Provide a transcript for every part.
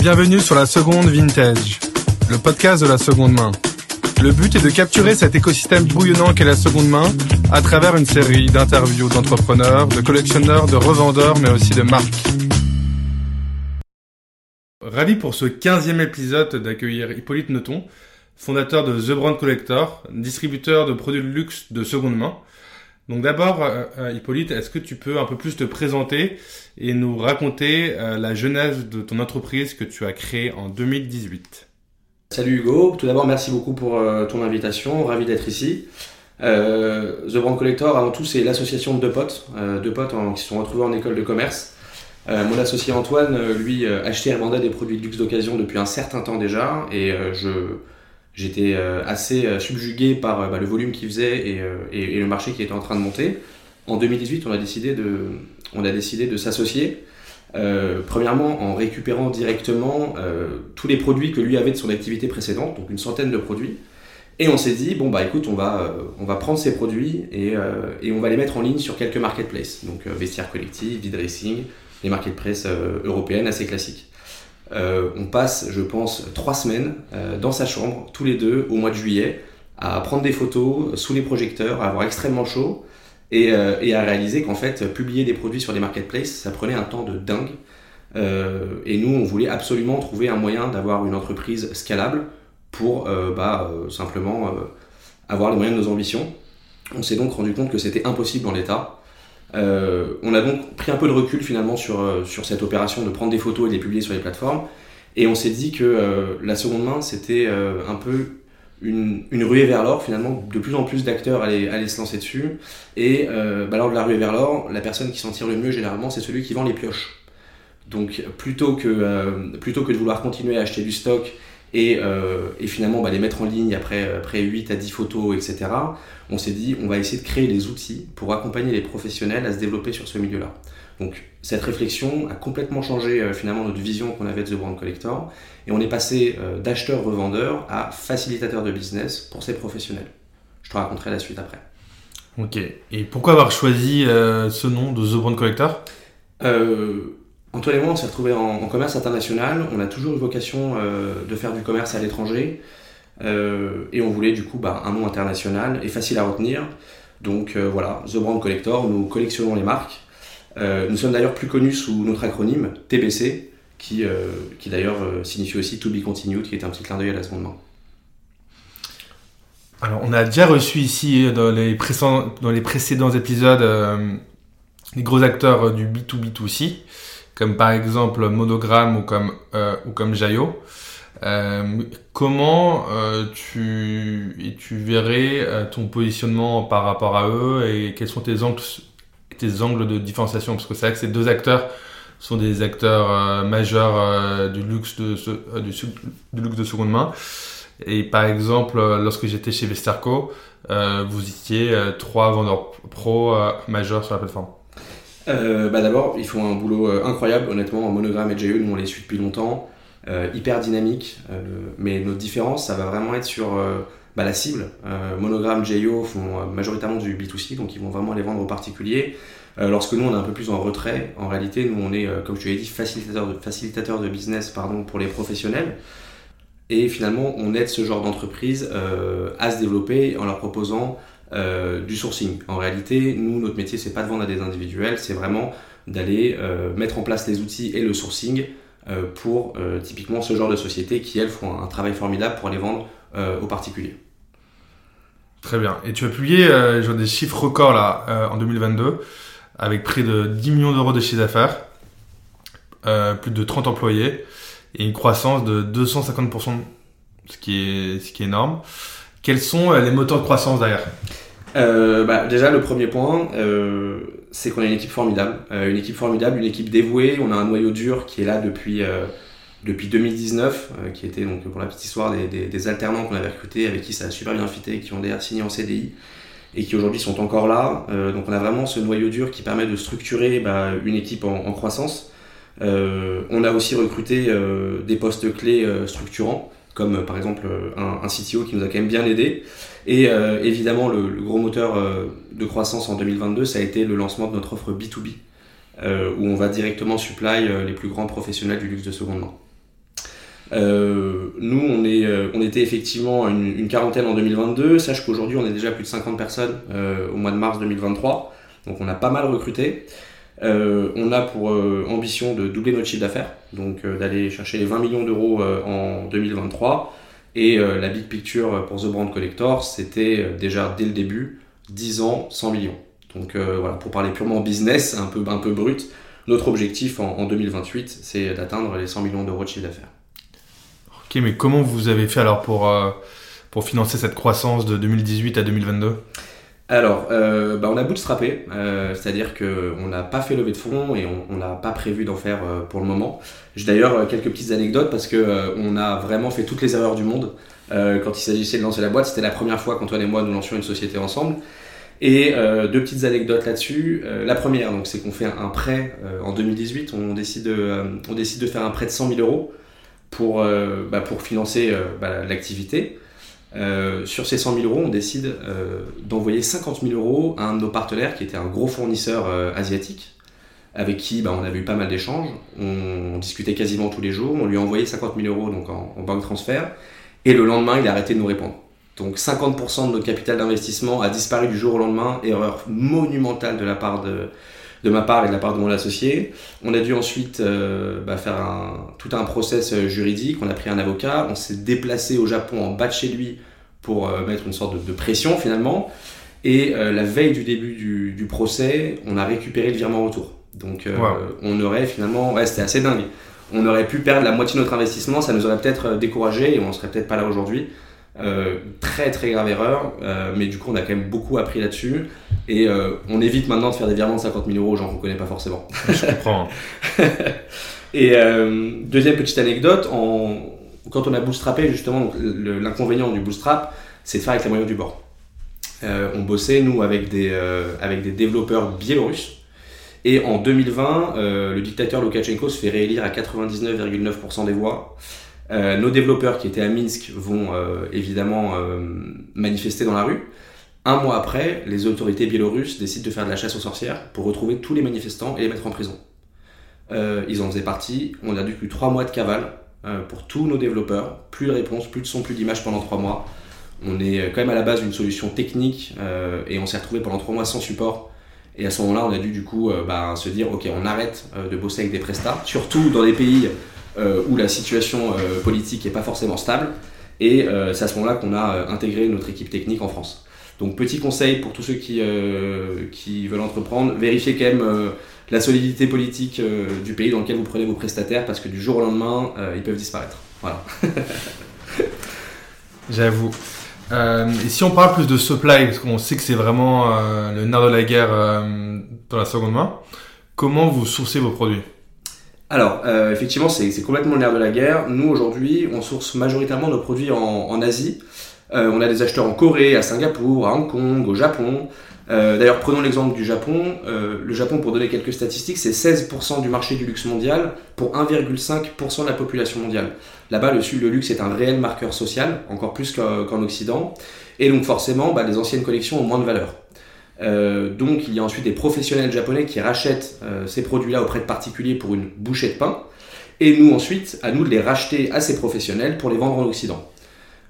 Bienvenue sur la seconde vintage, le podcast de la seconde main. Le but est de capturer cet écosystème bouillonnant qu'est la seconde main à travers une série d'interviews d'entrepreneurs, de collectionneurs, de revendeurs, mais aussi de marques. Ravi pour ce 15e épisode d'accueillir Hippolyte Noton, fondateur de The Brand Collector, distributeur de produits de luxe de seconde main. Donc d'abord, euh, euh, Hippolyte, est-ce que tu peux un peu plus te présenter et nous raconter euh, la genèse de ton entreprise que tu as créée en 2018 Salut Hugo, tout d'abord merci beaucoup pour ton invitation, ravi d'être ici. The Brand Collector, avant tout, c'est l'association de deux potes, deux potes qui se sont retrouvés en école de commerce. mon associé Antoine, lui, achetait et vendait des produits de luxe d'occasion depuis un certain temps déjà, et je, j'étais euh, assez euh, subjugué par euh, bah, le volume qu'il faisait et, et, le marché qui était en train de monter. En 2018, on a décidé de, on a décidé de s'associer. premièrement, en récupérant directement tous les produits que lui avait de son activité précédente, donc une centaine de produits. Et on s'est dit, bon, bah écoute, on va, on va prendre ces produits et, et, on va les mettre en ligne sur quelques marketplaces. Donc vestiaire collectif, V-Dressing, les marketplaces européennes assez classiques. Euh, on passe, je pense, trois semaines euh, dans sa chambre, tous les deux, au mois de juillet, à prendre des photos sous les projecteurs, à avoir extrêmement chaud et, euh, à réaliser qu'en fait, publier des produits sur les marketplaces, ça prenait un temps de dingue. et nous, on voulait absolument trouver un moyen d'avoir une entreprise scalable pour bah, simplement avoir les moyens de nos ambitions. On s'est donc rendu compte que c'était impossible en l'état. Euh, on a donc pris un peu de recul finalement sur, euh, sur cette opération de prendre des photos et de les publier sur les plateformes. Et on s'est dit que euh, la seconde main, c'était un peu une, une ruée vers l'or finalement. De plus en plus d'acteurs allaient, allaient, se lancer dessus. Et bah, lors de la ruée vers l'or, la personne qui s'en tire le mieux généralement, c'est celui qui vend les pioches. Donc plutôt que, plutôt que de vouloir continuer à acheter du stock et, et finalement bah, les mettre en ligne après, après 8 à 10 photos, etc., on s'est dit on va essayer de créer des outils pour accompagner les professionnels à se développer sur ce milieu-là. Donc cette réflexion a complètement changé euh, finalement notre vision qu'on avait de The Brand Collector et on est passé euh, d'acheteur-revendeur à facilitateur de business pour ces professionnels. Je te raconterai la suite après. Ok. Et pourquoi avoir choisi euh, ce nom de The Brand Collector? Antoine et moi, on s'est retrouvés en, commerce international. On a toujours eu vocation de faire du commerce à l'étranger. Euh, et on voulait du coup bah, un nom international et facile à retenir. Donc euh, voilà, The Brand Collector, nous collectionnons les marques. Euh, nous sommes d'ailleurs plus connus sous notre acronyme TBC, qui, qui d'ailleurs signifie aussi To Be Continued, qui est un petit clin d'œil à la seconde main. Alors, on a déjà reçu ici, dans les précédents, dans les précédents épisodes, les gros acteurs du B2B2C, comme par exemple Monogram ou comme, ou comme Jayo. Euh, comment euh, tu, tu verrais euh, ton positionnement par rapport à eux et quels sont tes angles, tes angles de différenciation? Parce que c'est vrai que ces deux acteurs sont des acteurs majeurs du, luxe de, du, luxe de seconde main. Et par exemple, lorsque j'étais chez Vesterco, vous étiez trois vendeurs pro majeurs sur la plateforme. Bah D'abord, ils font un boulot incroyable, honnêtement, en monogramme et JE, nous on les suit depuis longtemps. Euh, hyper dynamique. Euh, mais notre différence, ça va vraiment être sur euh, bah, la cible. Monogram, JO font majoritairement du B2C, donc ils vont vraiment les vendre aux particuliers. lorsque nous, on est un peu plus en retrait, en réalité, nous, on est, comme je te l'ai dit, facilitateur de, facilitateur de business pardon, pour les professionnels. Et finalement, on aide ce genre d'entreprise à se développer en leur proposant du sourcing. En réalité, nous, notre métier, c'est pas de vendre à des individuels, c'est vraiment d'aller mettre en place les outils et le sourcing euh, pour euh, typiquement ce genre de sociétés qui, elles, font un travail formidable pour les vendre euh, aux particuliers. Très bien. Et tu as publié genre des chiffres records là, en 2022, avec près de 10 millions d'euros de chiffre d'affaires, plus de 30 employés et une croissance de 250%, ce qui est, ce qui est énorme. Quels sont les moteurs de croissance derrière euh, bah, déjà, le premier point, euh, c'est qu'on a une équipe formidable. Euh, une équipe formidable, une équipe dévouée. On a un noyau dur qui est là depuis, euh, depuis 2019, euh, qui était, donc, pour la petite histoire, des, alternants qu'on avait recrutés, avec qui ça a super bien fité, qui ont d'ailleurs signé en CDI et qui aujourd'hui sont encore là. donc on a vraiment ce noyau dur qui permet de structurer bah, une équipe en croissance. on a aussi recruté des postes clés structurants comme euh, par exemple euh, un, CTO qui nous a quand même bien aidé. Et euh, évidemment, le, gros moteur de croissance en 2022, ça a été le lancement de notre offre B2B, où on va directement supply les plus grands professionnels du luxe de seconde main. nous, on, est, on était effectivement une, une, quarantaine en 2022. Sache qu'aujourd'hui, on est déjà plus de 50 personnes au mois de mars 2023. Donc, on a pas mal recruté. On a pour ambition de doubler notre chiffre d'affaires, donc d'aller chercher les 20 millions d'euros en 2023. Et la big picture pour The Brand Collector, c'était déjà dès le début 10 ans, 100 millions. Donc euh, voilà, pour parler purement business, un peu, un peu brut, notre objectif en, 2028, c'est d'atteindre les 100 millions d'euros de chiffre d'affaires. Ok, mais comment vous avez fait alors pour, euh, pour financer cette croissance de 2018 à 2022 alors, euh, bah on a bootstrappé, c'est-à-dire qu'on n'a pas fait lever de fonds et on n'a pas prévu d'en faire pour le moment. J'ai d'ailleurs quelques petites anecdotes parce qu'on a vraiment fait toutes les erreurs du monde quand il s'agissait de lancer la boîte. C'était la première fois qu'Antoine et moi nous lancions une société ensemble. Et euh, deux petites anecdotes là-dessus. Euh, la première, donc, c'est qu'on fait un prêt euh, en 2018. On décide, de, faire un prêt de 100 000 euros pour, bah, financer bah, l'activité. Sur ces 100 000 euros, on décide d'envoyer 50 000 euros à un de nos partenaires qui était un gros fournisseur asiatique avec qui bah, on avait eu pas mal d'échanges. On, discutait quasiment tous les jours. On lui a envoyé 50 000 euros donc en, en banque transfert. Et le lendemain, il a arrêté de nous répondre. Donc 50% de notre capital d'investissement a disparu du jour au lendemain, erreur monumentale de la part de, de ma part et de la part de mon associé. On a dû ensuite euh, bah, faire un, tout un process euh, juridique, on a pris un avocat, on s'est déplacé au Japon en bas de chez lui pour euh, mettre une sorte de, pression finalement. Et la veille du début du, du, procès, on a récupéré le virement retour. Donc on aurait finalement, ouais, c'était assez dingue. On aurait pu perdre la moitié de notre investissement, ça nous aurait peut-être découragé et on serait peut-être pas là aujourd'hui. Euh, très très grave erreur, euh, mais du coup on a quand même beaucoup appris là-dessus et euh, on évite maintenant de faire des virements de 50 000 euros aux gens qu'on connaît pas forcément. Je comprends. et deuxième petite anecdote, en... quand on a bootstrappé justement, l'inconvénient du bootstrap, c'est de faire avec les moyens du bord. on bossait nous avec des, avec des développeurs biélorusses. Et en 2020, le dictateur Loukachenko se fait réélire à 99,9% des voix. Euh, nos développeurs qui étaient à Minsk vont euh, évidemment euh, manifester dans la rue. Un mois après, les autorités biélorusses décident de faire de la chasse aux sorcières pour retrouver tous les manifestants et les mettre en prison. ils en faisaient partie. On a plus trois mois de cavale pour tous nos développeurs. Plus de réponses, plus de son, plus d'images pendant trois mois. On est quand même à la base d'une solution technique et on s'est retrouvé pendant trois mois sans support. Et à ce moment-là, on a dû du coup bah, se dire ok, on arrête de bosser avec des prestats, surtout dans des pays où la situation euh, politique n'est pas forcément stable. Et euh, c'est à ce moment-là qu'on a intégré notre équipe technique en France. Donc petit conseil pour tous ceux qui, qui veulent entreprendre, vérifiez quand même la solidité politique du pays dans lequel vous prenez vos prestataires parce que du jour au lendemain, ils peuvent disparaître. Voilà. J'avoue. et si on parle plus de supply, parce qu'on sait que c'est vraiment le nerf de la guerre dans la seconde main, comment vous sourcez vos produits? Alors, euh, effectivement, c'est complètement le de la guerre. Nous, aujourd'hui, on source majoritairement nos produits en, Asie. Euh, on a des acheteurs en Corée, à Singapour, à Hong Kong, au Japon. Euh, d'ailleurs, prenons l'exemple du Japon. le Japon, pour donner quelques statistiques, c'est 16% du marché du luxe mondial pour 1,5% de la population mondiale. Là-bas, le, le, luxe est un réel marqueur social, encore plus qu'en Occident. Et donc, forcément, bah, les anciennes collections ont moins de valeur. Euh, donc il y a ensuite des professionnels japonais qui rachètent euh, ces produits-là auprès de particuliers pour une bouchée de pain. Et nous ensuite, à nous de les racheter à ces professionnels pour les vendre en Occident.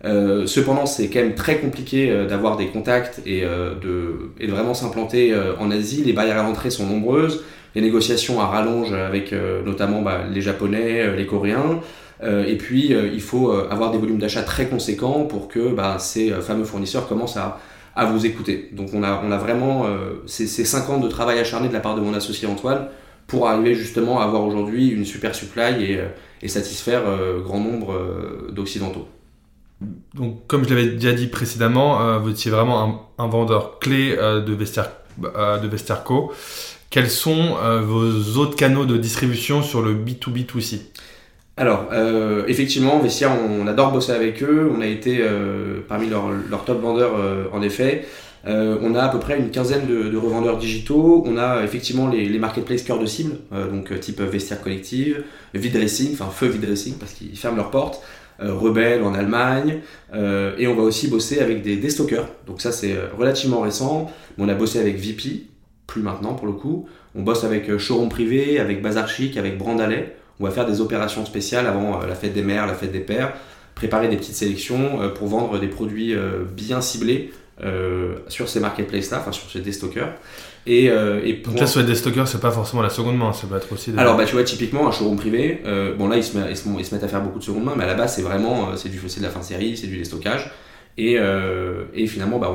Euh, cependant, c'est quand même très compliqué d'avoir des contacts et, de, vraiment s'implanter en Asie. Les barrières à l'entrée sont nombreuses. Les négociations à rallonge avec notamment bah, les Japonais, les Coréens. et puis, il faut avoir des volumes d'achat très conséquents pour que bah, ces fameux fournisseurs commencent à, à vous écouter. Donc on a, on a vraiment euh, ces, ces 5 ans de travail acharné de la part de mon associé Antoine pour arriver justement à avoir aujourd'hui une super supply et, euh, satisfaire euh, grand nombre d'occidentaux. Donc comme je l'avais déjà dit précédemment, vous étiez vraiment un, vendeur clé de, vestiaire, de Vestiarco. Quels sont vos autres canaux de distribution sur le B2B2C alors, euh, effectivement, Vestiaire, on, adore bosser avec eux. On a été euh, parmi leurs top vendeurs, euh, en effet. on a à peu près une quinzaine de, revendeurs digitaux. On a effectivement les, marketplaces cœur de cible, donc type Vestiaire Collective, Vidressing, enfin Feu Vidressing parce qu'ils ferment leurs portes. Rebelle en Allemagne, et on va aussi bosser avec des déstockers. Donc ça c'est relativement récent. On a bossé avec VP, plus maintenant pour le coup. On bosse avec Showroom Privé, avec Bazar Chic, avec Brandalais on va faire des opérations spéciales avant la fête des mères, la fête des pères, préparer des petites sélections pour vendre des produits bien ciblés sur ces marketplaces-là, enfin sur ces déstockers. Et, et Donc là, sur les déstockers, c'est pas forcément la seconde main, ça peut être aussi. Alors, bah, tu vois, typiquement, un showroom privé, bon là, ils se, mettent, ils, se, mettent à faire beaucoup de seconde main, mais à la base, c'est vraiment c'est du de la fin de série, c'est du déstockage. Et, et finalement, bah,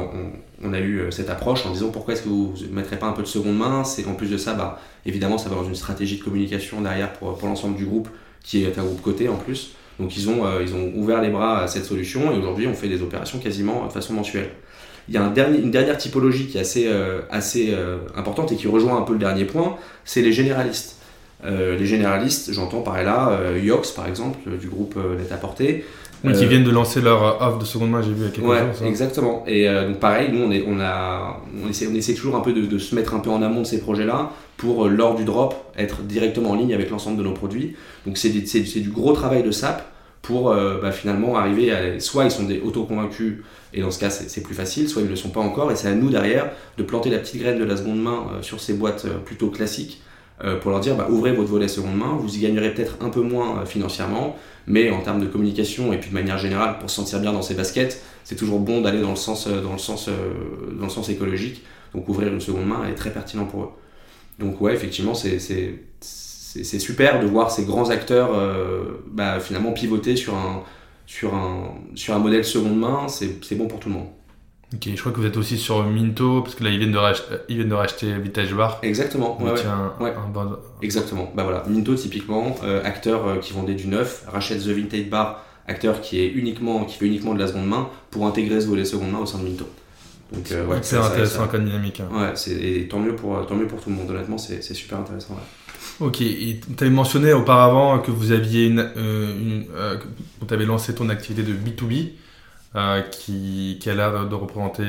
on, a eu cette approche en disant pourquoi est-ce que vous ne mettrez pas un peu de seconde main? C'est en plus de ça, bah, évidemment, ça va dans une stratégie de communication derrière pour, l'ensemble du groupe, qui est un groupe coté en plus. Donc ils ont, ils ont ouvert les bras à cette solution et aujourd'hui on fait des opérations quasiment de façon mensuelle. Il y a une dernière typologie qui est assez, euh, assez euh, importante et qui rejoint un peu le dernier point, c'est les généralistes. Euh, les généralistes, j'entends par là Yox par exemple, du groupe Net Portée. Oui, qui viennent de lancer leur offre de seconde main, j'ai vu il y a quelques ouais, jours. Exactement. Et donc pareil, nous on, est, on, a, on, essaie, on essaie toujours un peu de, de, se mettre un peu en amont de ces projets-là pour, lors du drop, être directement en ligne avec l'ensemble de nos produits. Donc c'est du gros travail de SAP pour bah, finalement arriver à... Soit ils sont des auto-convaincus et dans ce cas, c'est plus facile, soit ils ne le sont pas encore, et c'est à nous derrière de planter la petite graine de la seconde main euh, sur ces boîtes euh, plutôt classiques euh, pour leur dire bah, ouvrez votre volet seconde main, vous y gagnerez peut-être un peu moins financièrement, mais en termes de communication et puis de manière générale, pour se sentir bien dans ses baskets, c'est toujours bon d'aller dans le sens, dans le sens, dans le sens écologique. Donc ouvrir une seconde main est très pertinent pour eux. Donc ouais, effectivement, c'est super de voir ces grands acteurs bah, finalement pivoter sur un, sur un, sur un modèle seconde main, c'est bon pour tout le monde. Ok, je crois que vous êtes aussi sur Minto, parce que là, ils viennent de racheter, ils viennent de racheter Vintage Bar. Exactement. Exactement. Bah voilà, Minto, typiquement, euh, acteur euh, qui vendait du neuf, rachète The Vintage Bar, acteur qui, est uniquement, qui fait uniquement de la seconde main, pour intégrer ce volet seconde main au sein de Minto. Donc, euh, ouais, c'est intéressant comme dynamique. Hein. Ouais, et tant mieux, pour, tant mieux pour tout le monde, honnêtement, c'est super intéressant. Ok, tu avais mentionné auparavant que vous aviez une, euh, euh, avais lancé ton activité de B2B euh, qui, qui, a l'air de représenter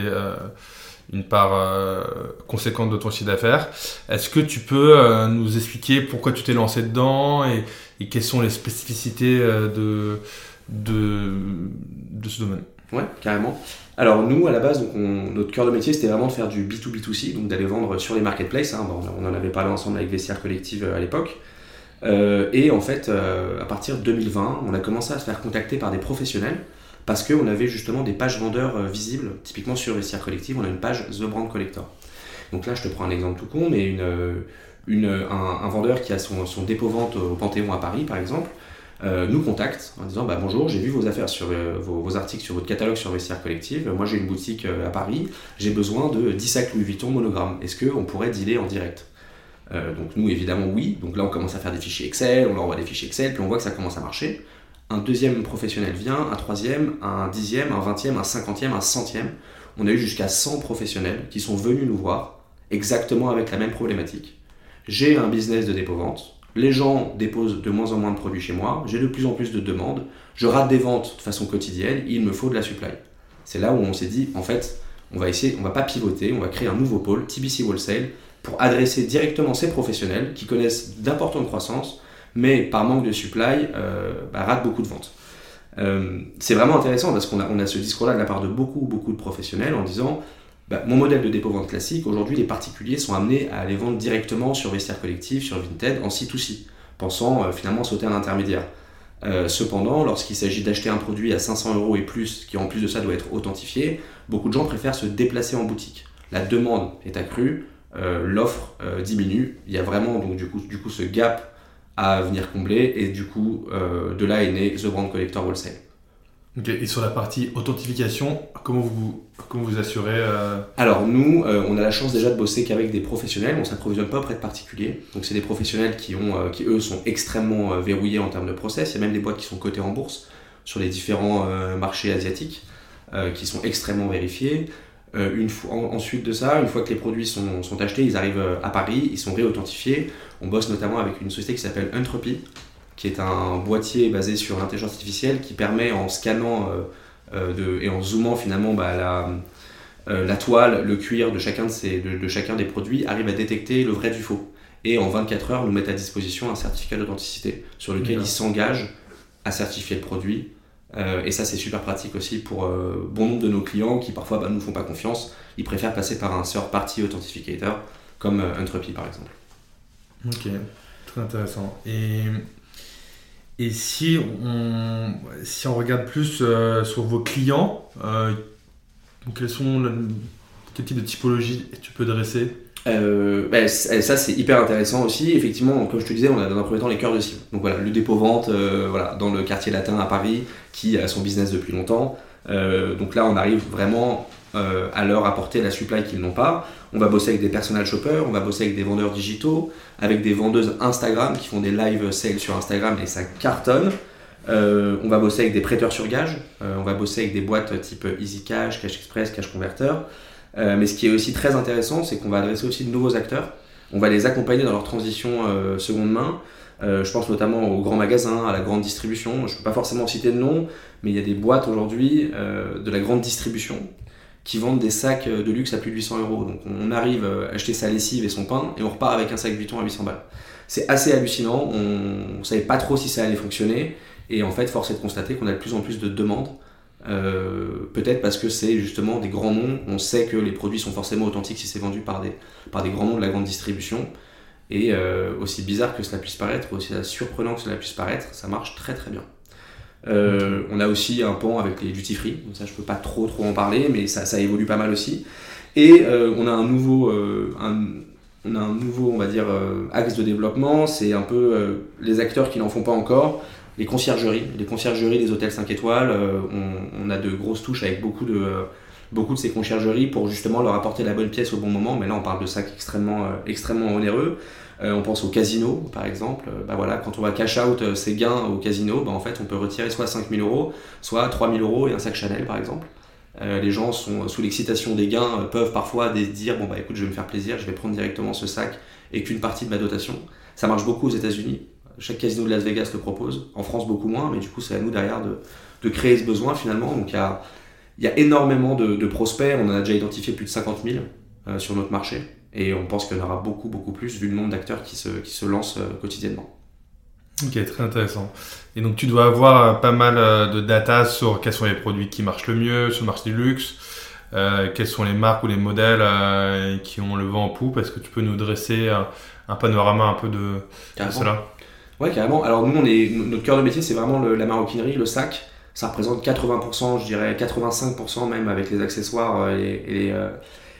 une part conséquente de ton chiffre d'affaires. Est-ce que tu peux nous expliquer pourquoi tu t'es lancé dedans et, quelles sont les spécificités de, ce domaine? Ouais, carrément. Alors nous, à la base, donc notre cœur de métier, c'était vraiment de faire du B2B2C, donc d'aller vendre sur les marketplaces. Hein. on en avait parlé ensemble avec Vestiaire Collective euh, à l'époque. Euh, et en fait, euh, à partir de 2020, on a commencé à se faire contacter par des professionnels parce qu'on avait justement des pages vendeurs visibles. Typiquement sur Vestiaire Collective, on a une page The Brand Collector. Donc là, je te prends un exemple tout con, mais une, un, vendeur qui a son, dépôt-vente au Panthéon à Paris, par exemple, euh, nous contacte en disant bah, bonjour, j'ai vu vos affaires sur euh, vos, articles sur votre catalogue sur Vestiaire Collective. Moi, j'ai une boutique euh, à Paris. J'ai besoin de 10 sacs Louis Vuitton monogramme. Est-ce qu'on pourrait dealer en direct? Donc nous, évidemment, oui. Donc là, on commence à faire des fichiers Excel. On leur envoie des fichiers Excel, puis on voit que ça commence à marcher. Un deuxième professionnel vient, un troisième, un dixième, un vingtième, un cinquantième, un centième. On a eu jusqu'à 100 professionnels qui sont venus nous voir exactement avec la même problématique. J'ai un business de dépôt-vente les gens déposent de moins en moins de produits chez moi, j'ai de plus en plus de demandes, je rate des ventes de façon quotidienne, il me faut de la supply. C'est là où on s'est dit, en fait, on va essayer, on va pas pivoter, on va créer un nouveau pôle, TBC Wholesale, pour adresser directement ces professionnels qui connaissent d'importantes croissances, mais par manque de supply, euh, bah, ratent beaucoup de ventes. Euh, c'est vraiment intéressant parce qu'on a, on a ce discours-là de la part de beaucoup, beaucoup de professionnels en disant bah, mon modèle de dépôt-vente classique, aujourd'hui, les particuliers sont amenés à aller vendre directement sur Vestiaire Collectif, sur Vinted, en C2C, pensant euh, finalement sauter un intermédiaire. Cependant, lorsqu'il s'agit d'acheter un produit à 500 euros et plus, qui en plus de ça doit être authentifié, beaucoup de gens préfèrent se déplacer en boutique. La demande est accrue, l'offre diminue. Il y a vraiment donc du coup, du coup ce gap à venir combler et du coup de là est né The Brand Collector Wholesale. Et sur la partie authentification, comment vous comment vous assurez euh, Alors nous, euh, on a la chance déjà de bosser qu'avec des professionnels, on s'approvisionne pas auprès de particuliers. Donc c'est des professionnels qui, ont, euh, qui eux sont extrêmement verrouillés en termes de process. Il y a même des boîtes qui sont cotées en bourse sur les différents marchés asiatiques, qui sont extrêmement vérifiés. Une fois, ensuite de ça, une fois que les produits sont, sont achetés, ils arrivent à Paris, ils sont réauthentifiés. On bosse notamment avec une société qui s'appelle Entropy, qui est un boîtier basé sur l'intelligence artificielle qui permet en scannant euh, euh, de, et en zoomant finalement bah, la, euh, la, toile, le cuir de chacun, de, ces, de, chacun des produits arrive à détecter le vrai du faux. Et en 24 heures, nous mettent à disposition un certificat d'authenticité sur lequel ils s'engagent à certifier le produit. Et ça, c'est super pratique aussi pour bon nombre de nos clients qui parfois bah, ne nous font pas confiance. Ils préfèrent passer par un third party authentificator comme Entropy par exemple. Ok, très intéressant. Et Et si on, si on regarde plus euh, sur vos clients, euh, quels sont quel type de typologie tu peux dresser? Euh, bah, ça c'est hyper intéressant aussi. Effectivement, comme je te disais, on a dans un premier temps les cœurs de cible. Donc voilà, le dépôt vente, voilà, dans le quartier latin à Paris, qui a son business depuis longtemps. donc là, on arrive vraiment à leur apporter la supply qu'ils n'ont pas. On va bosser avec des personal shoppers, on va bosser avec des vendeurs digitaux, avec des vendeuses Instagram qui font des live sales sur Instagram et ça cartonne. Euh, on va bosser avec des prêteurs sur gage, euh, on va bosser avec des boîtes type Easy Cash, Cash Express, Cash Converter. Euh, mais ce qui est aussi très intéressant, c'est qu'on va adresser aussi de nouveaux acteurs. On va les accompagner dans leur transition seconde main. je pense notamment aux grands magasins, à la grande distribution. Je ne peux pas forcément citer de nom, mais il y a des boîtes aujourd'hui de la grande distribution qui vendent des sacs de luxe à plus de 800 euros. Donc on arrive à acheter sa lessive et son pain et on repart avec un sac Vuitton à 800 balles. C'est assez hallucinant, on ne savait pas trop si ça allait fonctionner et en fait force est de constater qu'on a de plus en plus de demandes. Euh, peut-être parce que c'est justement des grands noms, on sait que les produits sont forcément authentiques si c'est vendu par des, par des grands noms de la grande distribution. Et euh, aussi bizarre que cela puisse paraître, aussi surprenant que cela puisse paraître, ça marche très très bien. Euh, on a aussi un pan avec les duty free, ça je peux pas trop trop en parler, mais ça, ça évolue pas mal aussi. Et on a un nouveau, euh, on a un nouveau, on va dire, axe de développement, c'est un peu les acteurs qui n'en font pas encore, les conciergeries, les conciergeries des hôtels 5 étoiles. On, a de grosses touches avec beaucoup de beaucoup de ces conciergeries pour justement leur apporter la bonne pièce au bon moment. Mais là, on parle de sacs extrêmement, extrêmement onéreux. Euh, on pense au casino, par exemple. Euh, bah voilà, quand on va cash out euh, ses gains au casino, bah en fait, on peut retirer soit 5000 euros, soit 3000 euros et un sac Chanel, par exemple. les gens sont sous l'excitation des gains, peuvent parfois dire bon bah écoute, je vais me faire plaisir, je vais prendre directement ce sac et qu'une partie de ma dotation. Ça marche beaucoup aux États-Unis. Chaque casino de Las Vegas le propose. En France, beaucoup moins, mais du coup, c'est à nous derrière de, créer ce besoin finalement. Donc il y a, énormément de, prospects. On en a déjà identifié plus de 50 000 sur notre marché. Et on pense qu'il y en aura beaucoup, beaucoup plus vu le nombre d'acteurs qui se, qui se lancent euh, quotidiennement. Ok, très intéressant. Et donc tu dois avoir euh, pas mal euh, de data sur quels sont les produits qui marchent le mieux sur le marché du luxe, quelles sont les marques ou les modèles qui ont le vent en poupe? Est-ce que tu peux nous dresser un, panorama un peu de, cela? Ouais, carrément. Alors nous, on est, notre cœur de métier, c'est vraiment la maroquinerie, le sac. Ça représente 80%, je dirais 85% même avec les accessoires et, les,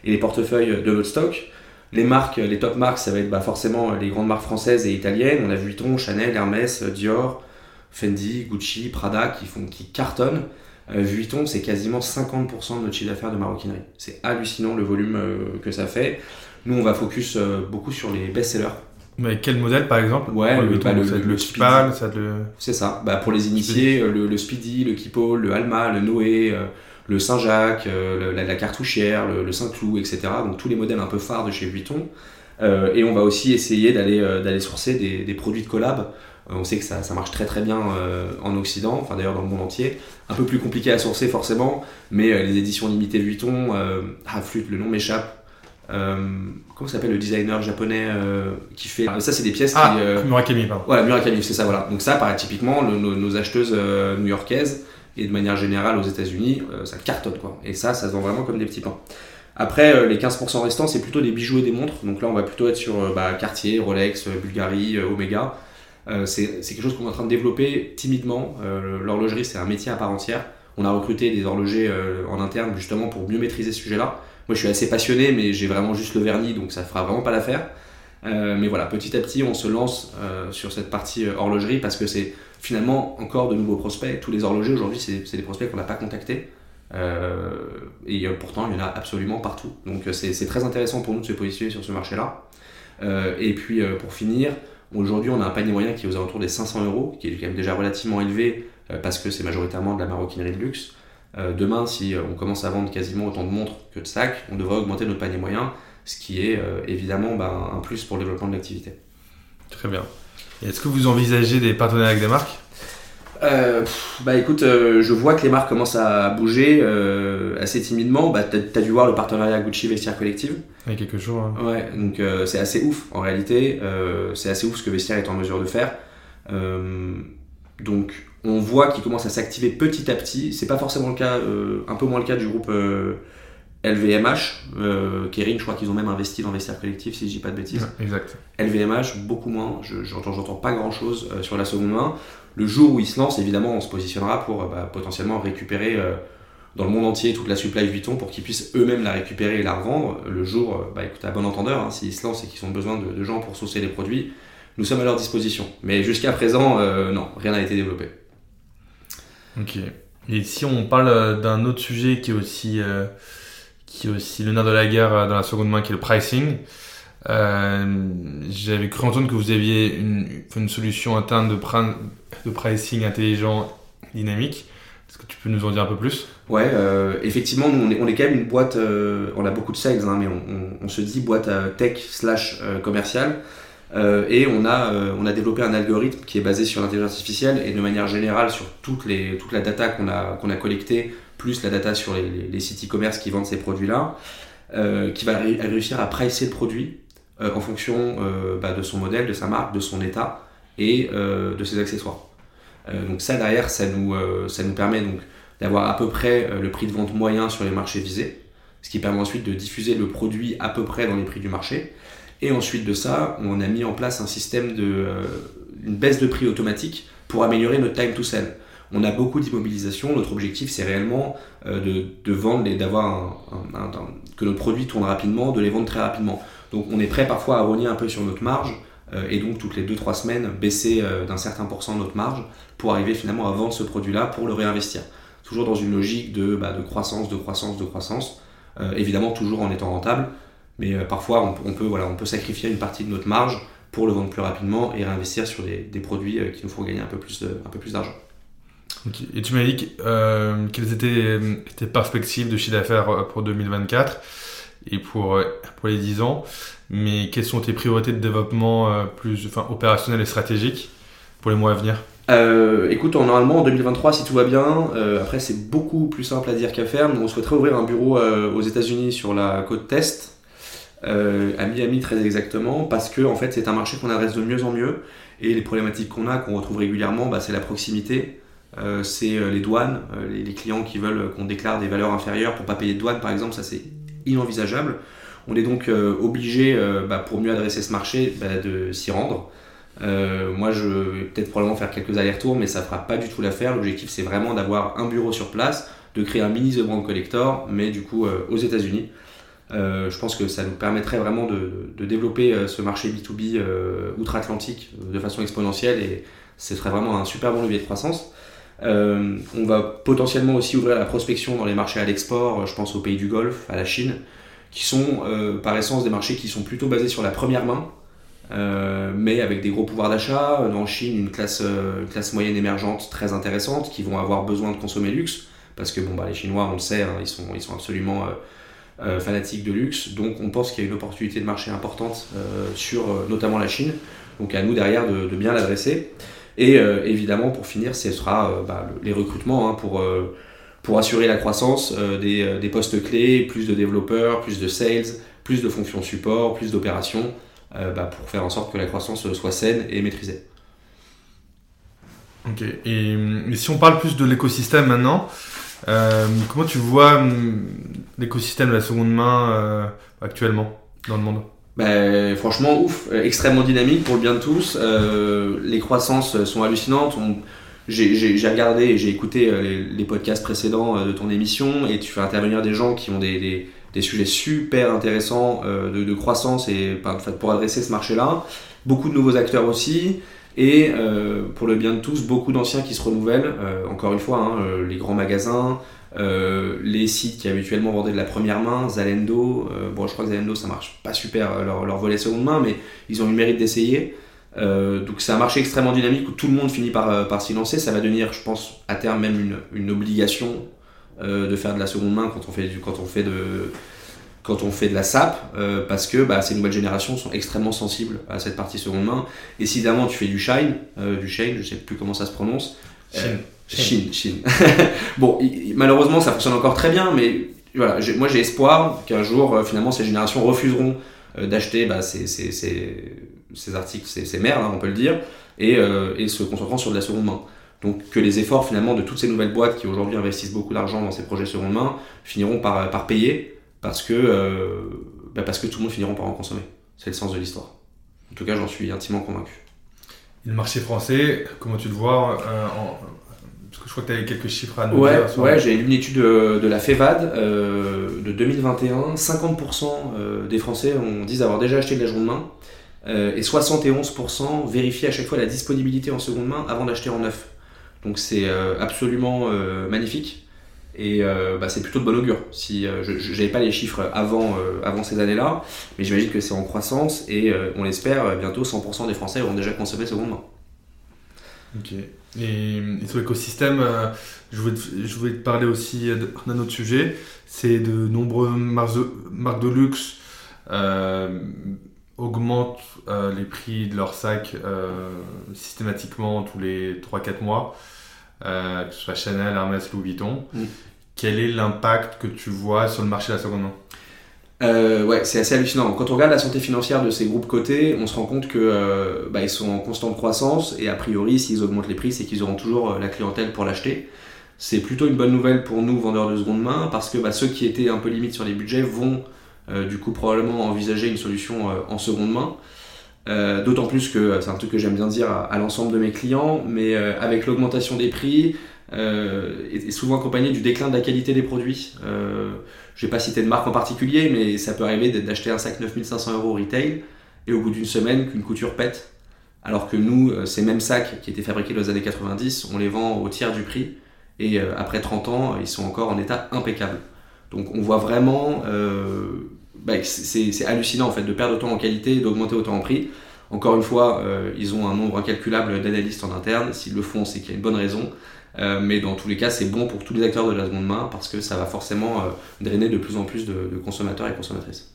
et les portefeuilles de notre stock. Les marques, les top marques, ça va être bah, forcément les grandes marques françaises et italiennes. On a Vuitton, Chanel, Hermès, Dior, Fendi, Gucci, Prada qui, font, qui cartonnent. Euh, Vuitton, c'est quasiment 50% de notre chiffre d'affaires de maroquinerie. C'est hallucinant le volume euh, que ça fait. Nous, on va focus euh, beaucoup sur les best-sellers. Mais quel modèle par exemple Ouais, le, bah, le, le, C'est ça. Bah, pour les initiés, le, Speedy, le Kipo, le Alma, le Noé, le Saint-Jacques, euh, la, cartouchière, le, Saint-Cloud, etc. Donc tous les modèles un peu phares de chez Vuitton. Euh, et on va aussi essayer d'aller euh, d'aller sourcer des, produits de collab. on sait que ça, marche très très bien en Occident, enfin d'ailleurs dans le monde entier. Un peu plus compliqué à sourcer forcément, mais les éditions limitées Vuitton, ah flûte, le nom m'échappe. Comment s'appelle le designer japonais qui fait ça c'est des pièces ah, Murakami pardon ouais Murakami c'est ça voilà donc ça pareil typiquement nos, acheteuses new-yorkaises et de manière générale aux États-Unis, euh, ça cartonne quoi. Et ça, ça se vend vraiment comme des petits pains. Après, euh, les 15% restants, c'est plutôt des bijoux et des montres. Donc là, on va plutôt être sur euh, bah, Cartier, Rolex, Bulgari, Omega. c'est quelque chose qu'on est en train de développer timidement. L'horlogerie, c'est un métier à part entière. On a recruté des horlogers en interne justement pour mieux maîtriser ce sujet-là. Moi, je suis assez passionné, mais j'ai vraiment juste le vernis, donc ça fera vraiment pas l'affaire. mais voilà, petit à petit, on se lance sur cette partie horlogerie parce que c'est finalement encore de nouveaux prospects. Tous les horlogers aujourd'hui, c'est des prospects qu'on n'a pas contactés. Euh, et euh, pourtant, il y en a absolument partout. Donc euh, c'est très intéressant pour nous de se positionner sur ce marché-là. et puis pour finir, aujourd'hui on a un panier moyen qui est aux alentours des 500 euros, qui est quand même déjà relativement élevé parce que c'est majoritairement de la maroquinerie de luxe. Demain, si on commence à vendre quasiment autant de montres que de sacs, on devrait augmenter notre panier moyen, ce qui est évidemment bah, un plus pour le développement de l'activité. Très bien. Est-ce que vous envisagez des partenariats avec des marques? Euh, bah écoute, euh, je vois que les marques commencent à bouger euh, assez timidement. Bah, tu as, dû voir le partenariat Gucci Vestiaire Collective. Il y a quelques jours. Hein. Ouais, donc c'est assez ouf en réalité. c'est assez ouf ce que Vestiaire est en mesure de faire. Donc on voit qu'il commence à s'activer petit à petit. C'est pas forcément le cas, un peu moins le cas du groupe LVMH, euh, Kering, je crois qu'ils ont même investi dans Vestiaire Collectif, si je dis pas de bêtises. exact. LVMH, beaucoup moins. Je- J'entends, pas grand chose sur la seconde main. Le jour où ils se lancent, évidemment, on se positionnera pour euh, bah, potentiellement récupérer euh, dans le monde entier toute la supply Vuitton pour qu'ils puissent eux-mêmes la récupérer et la revendre. Le jour, euh, bah écoute, à bon entendeur, hein, s'ils se lancent et qu'ils ont besoin de, de gens pour saucer les produits, nous sommes à leur disposition. Mais jusqu'à présent, euh, non, rien n'a été développé. Ok. Et si on parle euh, d'un autre sujet qui est aussi, euh, qui est aussi le nerf de la guerre dans la seconde main, qui est le pricing. Euh, J'avais cru entendre que vous aviez une, une solution interne de, de pricing intelligent, dynamique. Est-ce que tu peux nous en dire un peu plus? Ouais, euh, effectivement, nous, on est, on est quand même une boîte, euh, on a beaucoup de sales, hein, mais on, on- on se dit boîte tech slash euh, commercial. Euh, et on a, euh, on a développé un algorithme qui est basé sur l'intelligence artificielle et de manière générale sur toute la data qu'on a, a collectée, plus la data sur les, sites e-commerce qui vendent ces produits-là, euh, qui va ré- réussir à pricer le produit en fonction bah, de son modèle, de sa marque, de son état et de ses accessoires. Donc ça derrière, ça nous, nous permet d'avoir à peu près le prix de vente moyen sur les marchés visés, ce qui permet ensuite de diffuser le produit à peu près dans les prix du marché. Et ensuite de ça, on a mis en place un système de euh, une baisse de prix automatique pour améliorer notre time to sell. On a beaucoup d'immobilisation. Notre objectif, c'est réellement euh, de, de vendre et d'avoir un- que nos produits tournent rapidement, de les vendre très rapidement. Donc, on est prêt parfois à rogner un peu sur notre marge euh, et donc toutes les 2-3 semaines baisser d'un certain pourcent notre marge pour arriver finalement à vendre ce produit-là pour le réinvestir. Toujours dans une logique de, bah, de croissance, de croissance, de croissance. Évidemment, toujours en étant rentable, mais euh, parfois on, on peut, voilà, on peut sacrifier une partie de notre marge pour le vendre plus rapidement et réinvestir sur des, des produits euh, qui nous font gagner un peu plus de- un peu plus d'argent. Et tu m'as dit euh, quelles étaient tes perspectives de chiffre d'affaires pour 2024 et pour, pour les 10 ans, mais quelles sont tes priorités de développement plus enfin, opérationnelles et stratégiques pour les mois à venir? Euh, écoute, en- normalement en 2023, si tout va bien, euh, après c'est beaucoup plus simple à dire qu'à faire. Nous, on souhaiterait ouvrir un bureau euh, aux États-Unis sur la côte Est, euh, à Miami très exactement, parce que en fait c'est un marché qu'on adresse de mieux en mieux. Et les problématiques qu'on a, qu'on retrouve régulièrement, bah, c'est la proximité, euh, c'est euh, les douanes, euh, les, clients qui veulent qu'on déclare des valeurs inférieures pour pas payer de douane par exemple, ça c'est inenvisageable. On est donc obligé, bah, pour mieux adresser ce marché, bah, de s'y rendre. Moi, je vais peut-être probablement faire quelques allers-retours, mais ça fera pas du tout l'affaire. L'objectif, c'est vraiment d'avoir un bureau sur place, de créer un mini The Brand Collector, mais du coup aux États-Unis. Euh, je pense que ça nous permettrait vraiment de, développer euh, ce marché B2B euh, outre-Atlantique de façon exponentielle et ce serait vraiment un super bon levier de croissance. On va potentiellement aussi ouvrir la prospection dans les marchés à l'export, je pense aux pays du Golfe, à la Chine, qui sont par essence des marchés qui sont plutôt basés sur la première main, mais avec des gros pouvoirs d'achat. En Chine, une classe, moyenne émergente très intéressante qui vont avoir besoin de consommer luxe, parce que bon, bah, les Chinois, on le sait, hein, ils sont absolument euh, fanatiques de luxe. Donc on pense qu'il y a une opportunité de marché importante euh, sur euh, notamment la Chine. Donc à nous derrière de, bien l'adresser. Et euh, évidemment, pour finir, ce sera bah, le- les recrutements hein, pour, pour assurer la croissance des, postes clés, plus de développeurs, plus de sales, plus de fonctions support, plus d'opérations, bah, pour faire en sorte que la croissance soit saine et maîtrisée. Ok. Et, si on parle plus de l'écosystème maintenant, comment tu vois hum, l'écosystème de la seconde main euh, actuellement dans le monde? Ben, franchement, ouf, euh, extrêmement dynamique pour le bien de tous. Euh, les croissances sont hallucinantes. J'ai- regardé et j'ai écouté euh, les, podcasts précédents euh, de ton émission et tu fais intervenir des gens qui ont des, des- sujets super intéressants euh, de, croissance et en fait, pour adresser ce marché-là. Beaucoup de nouveaux acteurs aussi. Et euh, pour le bien de tous, beaucoup d'anciens qui se renouvellent. Euh, encore une fois, hein, euh, les grands magasins, les sites qui habituellement vendaient de la première main, Zalendo, bon je crois que Zalendo ça marche pas super leur, leur volet seconde main, mais ils ont eu le mérite d'essayer. Donc c'est un marché extrêmement dynamique où tout le monde finit par, par s'y lancer. Ça va devenir, je pense, à terme même une, une obligation de faire de la seconde main quand on fait, quand on fait, de, quand on fait de la SAP, euh, parce que bah, ces nouvelles générations sont extrêmement sensibles à cette partie seconde main. Et si évidemment tu fais du shine, euh, du shine, je sais plus comment ça se prononce, Chine. Chine, Chine. bon, il- malheureusement, ça fonctionne encore très bien, mais voilà, moi j'ai espoir qu'un jour, euh, finalement, ces générations refuseront euh, d'acheter bah, ces, ces, ces, ces articles, ces, ces merdes, hein, on peut le dire, et, euh, et se concentrant sur de la seconde main. Donc que les efforts finalement de toutes ces nouvelles boîtes qui aujourd'hui investissent beaucoup d'argent dans ces projets seconde main finiront par, par payer parce que, bah, parce que tout le monde finira par en consommer. C'est le sens de l'histoire. En tout cas, j'en suis intimement convaincu. Et le marché français, comment tu le vois en, Parce que je crois que tu avais quelques chiffres à nous ouais, dire. Ouais, j'ai lu une étude de, la FEVAD de 2021. 50% des Français ont, disent avoir déjà acheté de la seconde main. et 71% vérifient à chaque fois la disponibilité en seconde main avant d'acheter en neuf. Donc c'est absolument magnifique. Et euh, bah, c'est plutôt de bon augure. Si, euh, je n'avais pas les chiffres avant, euh, avant ces années-là, mais j'imagine que c'est en croissance et on l'espère, bientôt 100% des Français auront déjà consommé seconde main. Ok. Et, sur l'écosystème, je, voulais te, je voulais te parler aussi d'un autre sujet. C'est de nombreux marques de, luxe augmentent les prix de leurs sacs systématiquement tous les 3-4 mois. Euh, que ce soit Chanel, Hermès, Louis Vuitton. Mm. Quel est l'impact que tu vois sur le marché de la seconde main? Euh, ouais, c'est assez hallucinant. Quand on regarde la santé financière de ces groupes cotés, on se rend compte que euh, bah, ils sont en constante croissance et a priori, s'ils augmentent les prix, c'est qu'ils auront toujours la clientèle pour l'acheter. C'est plutôt une bonne nouvelle pour nous vendeurs de seconde main parce que bah, ceux qui étaient un peu limites sur les budgets vont du coup probablement envisager une solution en seconde main. Euh, d'autant plus que c'est un truc que j'aime bien dire à, l'ensemble de mes clients, mais euh, avec l'augmentation des prix, euh, et, souvent accompagné du déclin de la qualité des produits. je vais pas citer de marque en particulier, mais ça peut arriver d'acheter un sac 9500 euros au retail et au bout d'une semaine qu'une couture pète. Alors que nous, ces mêmes sacs qui étaient fabriqués dans les années 90, on les vend au tiers du prix et après 30 ans, ils sont encore en état impeccable. Donc on voit vraiment bah, c'est hallucinant en fait de perdre autant en qualité et d'augmenter autant en prix. Encore une fois, euh, ils ont un nombre incalculable d'analystes en interne. S'ils le font, c'est qu'il y a une bonne raison. Euh, mais dans tous les cas, c'est bon pour tous les acteurs de la seconde main parce que ça va forcément euh, drainer de plus en plus de, consommateurs et consommatrices.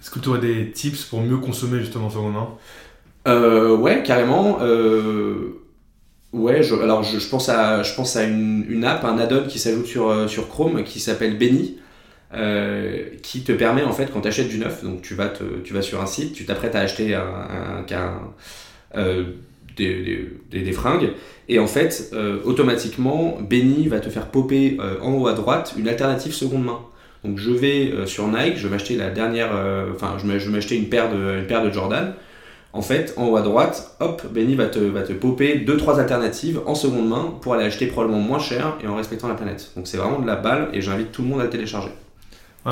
Est-ce que tu aurais des tips pour mieux consommer justement seconde main? Ouais, carrément. Ouais, je, alors je, pense à, je pense à une, une app, un add-on qui s'ajoute sur, sur Chrome qui s'appelle Benny. Euh, qui te permet en fait quand tu achètes du neuf, donc tu vas, te, tu vas sur un site, tu t'apprêtes à acheter un, un, euh, des, des, fringues, et en fait euh, automatiquement Benny va te faire popper en haut à droite une alternative seconde main. Donc je vais sur Nike, je vais m'acheter la dernière, enfin je vais m'acheter une paire de une paire de Jordan. En fait, en haut à droite, hop, Benny va te, va te popper deux trois alternatives en seconde main pour aller acheter probablement moins cher et en respectant la planète. Donc c'est vraiment de la balle et j'invite tout le monde à télécharger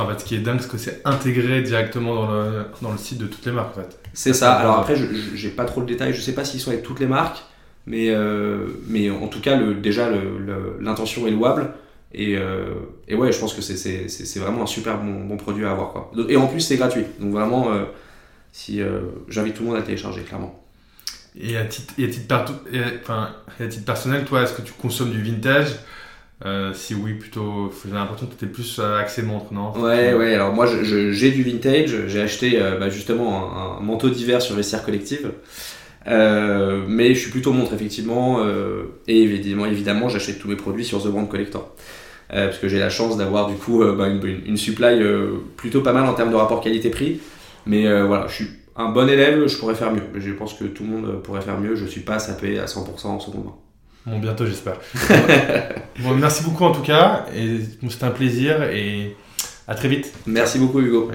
en fait, ce qui est dingue, c'est que c'est intégré directement dans le, dans le site de toutes les marques. En fait. C'est ça. Alors après, je j'ai pas trop de détails. Je sais pas s'ils sont avec toutes les marques, mais, euh, mais en tout cas, le, déjà, l'intention est louable. Et, euh, et, ouais, je pense que c'est vraiment un super bon, bon, produit à avoir. Quoi. Et en plus, c'est gratuit. Donc vraiment, euh, si, j'invite tout le monde à télécharger, clairement. Et à titre, et à titre, enfin, à titre personnel, toi, est-ce que tu consommes du vintage? Euh, si oui, plutôt, j'ai l'impression que tu étais plus euh, axé montre, non? Ouais, ouais, alors moi j'ai du vintage, j'ai acheté euh, bah, justement un, manteau d'hiver sur vestiaire collective, mais je suis plutôt montre effectivement, et évidemment, évidemment j'achète tous mes produits sur The Brand Collector. parce que j'ai la chance d'avoir du coup bah, une, une, supply plutôt pas mal en termes de rapport qualité-prix, mais voilà, je suis un bon élève, je pourrais faire mieux. Je pense que tout le monde pourrait faire mieux, je suis pas sapé à 100% en second main. Bon, bientôt, j'espère. bon, merci beaucoup en tout cas. Et c'était un plaisir et à très vite. Merci beaucoup, Hugo.